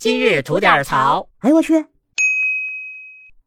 今日吐点槽。哎，我去！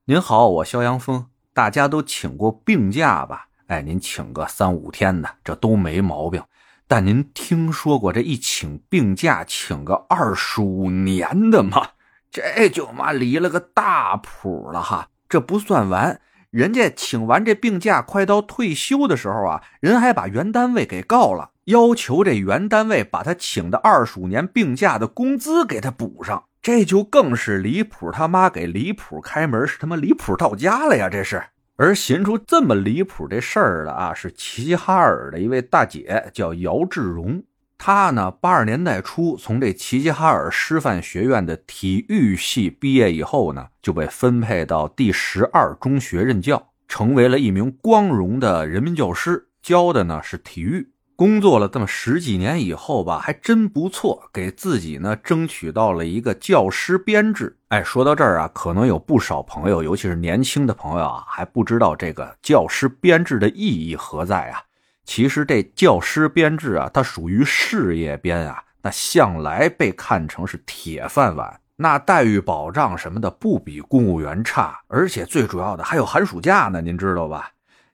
您好，我肖阳峰。大家都请过病假吧？哎，您请个三五天的，这都没毛病。但您听说过这一请病假请个二十五年的吗？这就妈离了个大谱了哈！这不算完，人家请完这病假，快到退休的时候啊，人还把原单位给告了，要求这原单位把他请的二十五年病假的工资给他补上。这就更是离谱，他妈给离谱开门，是他妈离谱到家了呀！这是。而寻出这么离谱这事儿的啊，是齐齐哈尔的一位大姐，叫姚志荣。她呢，八十年代初从这齐齐哈尔师范学院的体育系毕业以后呢，就被分配到第十二中学任教，成为了一名光荣的人民教师，教的呢是体育。工作了这么十几年以后吧，还真不错，给自己呢争取到了一个教师编制。哎，说到这儿啊，可能有不少朋友，尤其是年轻的朋友啊，还不知道这个教师编制的意义何在啊。其实这教师编制啊，它属于事业编啊，那向来被看成是铁饭碗，那待遇保障什么的不比公务员差，而且最主要的还有寒暑假呢，您知道吧？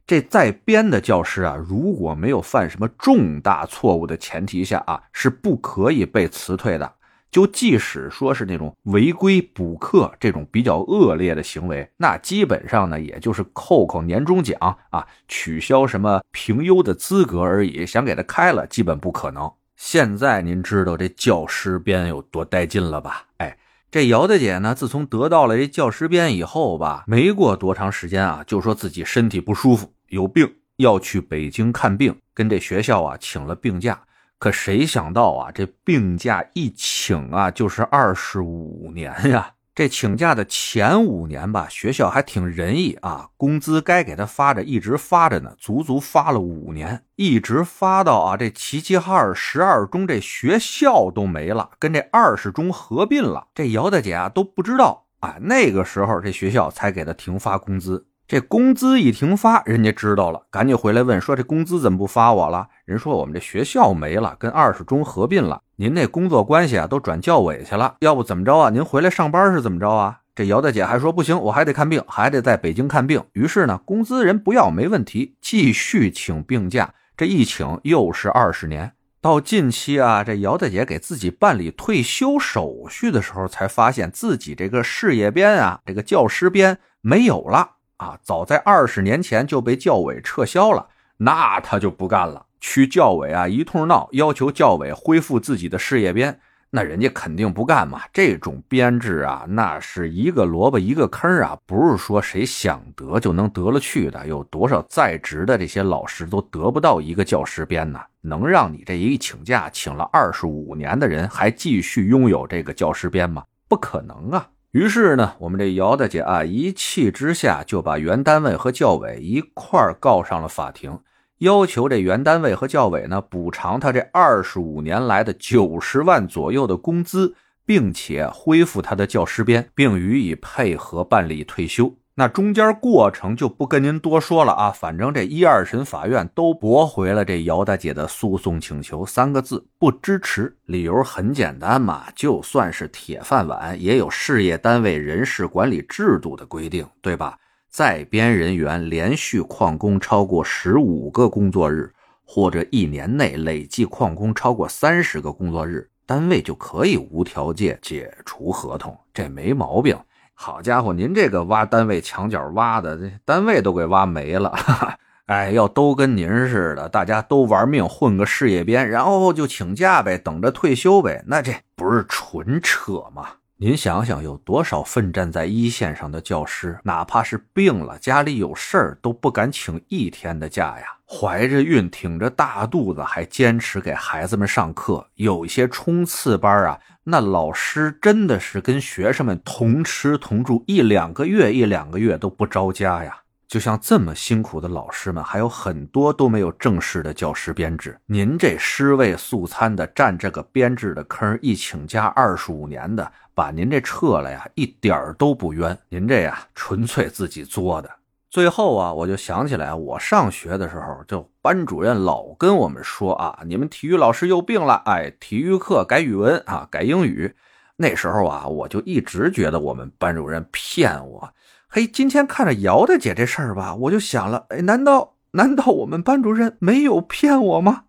这在编的教师啊，如果没有犯什么重大错误的前提下啊，是不可以被辞退的。就即使说是那种违规补课这种比较恶劣的行为，那基本上呢，也就是扣扣年终奖啊，取消什么评优的资格而已。想给他开了，基本不可能。现在您知道这教师编有多带劲了吧？哎。这姚大姐呢，自从得到了这教师编以后吧，没过多长时间啊，就说自己身体不舒服，有病要去北京看病，跟这学校啊请了病假。可谁想到啊，这病假一请啊，就是二十五年呀。这请假的前五年吧，学校还挺仁义啊，工资该给他发着，一直发着呢，足足发了五年，一直发到啊这齐齐哈尔十二中这学校都没了，跟这二十中合并了，这姚大姐啊都不知道啊，那个时候这学校才给他停发工资。这工资一停发，人家知道了，赶紧回来问说：“这工资怎么不发我了？”人说：“我们这学校没了，跟二十中合并了，您那工作关系啊都转教委去了。要不怎么着啊？您回来上班是怎么着啊？”这姚大姐还说：“不行，我还得看病，还得在北京看病。”于是呢，工资人不要没问题，继续请病假。这一请又是二十年。到近期啊，这姚大姐给自己办理退休手续的时候，才发现自己这个事业编啊，这个教师编没有了。啊，早在二十年前就被教委撤销了，那他就不干了，去教委啊一通闹，要求教委恢复自己的事业编，那人家肯定不干嘛。这种编制啊，那是一个萝卜一个坑啊，不是说谁想得就能得了去的。有多少在职的这些老师都得不到一个教师编呢？能让你这一请假请了二十五年的人还继续拥有这个教师编吗？不可能啊！于是呢，我们这姚大姐啊，一气之下就把原单位和教委一块儿告上了法庭，要求这原单位和教委呢补偿她这二十五年来的九十万左右的工资，并且恢复她的教师编，并予以配合办理退休。那中间过程就不跟您多说了啊，反正这一二审法院都驳回了这姚大姐的诉讼请求，三个字不支持。理由很简单嘛，就算是铁饭碗，也有事业单位人事管理制度的规定，对吧？在编人员连续旷工超过十五个工作日，或者一年内累计旷工超过三十个工作日，单位就可以无条件解除合同，这没毛病。好家伙，您这个挖单位墙角挖的，这单位都给挖没了。哎，要都跟您似的，大家都玩命混个事业编，然后就请假呗，等着退休呗，那这不是纯扯吗？您想想，有多少奋战在一线上的教师，哪怕是病了，家里有事儿，都不敢请一天的假呀。怀着孕，挺着大肚子，还坚持给孩子们上课。有一些冲刺班啊。那老师真的是跟学生们同吃同住一两个月，一两个月都不着家呀！就像这么辛苦的老师们，还有很多都没有正式的教师编制。您这尸位素餐的占这个编制的坑，一请假二十五年的，把您这撤了呀，一点都不冤。您这呀，纯粹自己作的。最后啊，我就想起来，我上学的时候，就班主任老跟我们说啊，你们体育老师又病了，哎，体育课改语文啊，改英语，那时候啊，我就一直觉得我们班主任骗我。嘿，今天看着姚大姐这事儿吧，我就想了，哎，难道难道我们班主任没有骗我吗？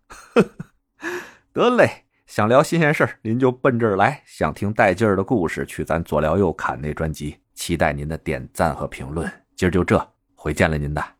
得嘞，想聊新鲜事儿，您就奔这儿来；想听带劲儿的故事，去咱左聊右侃那专辑。期待您的点赞和评论。今儿就这，回见了您的。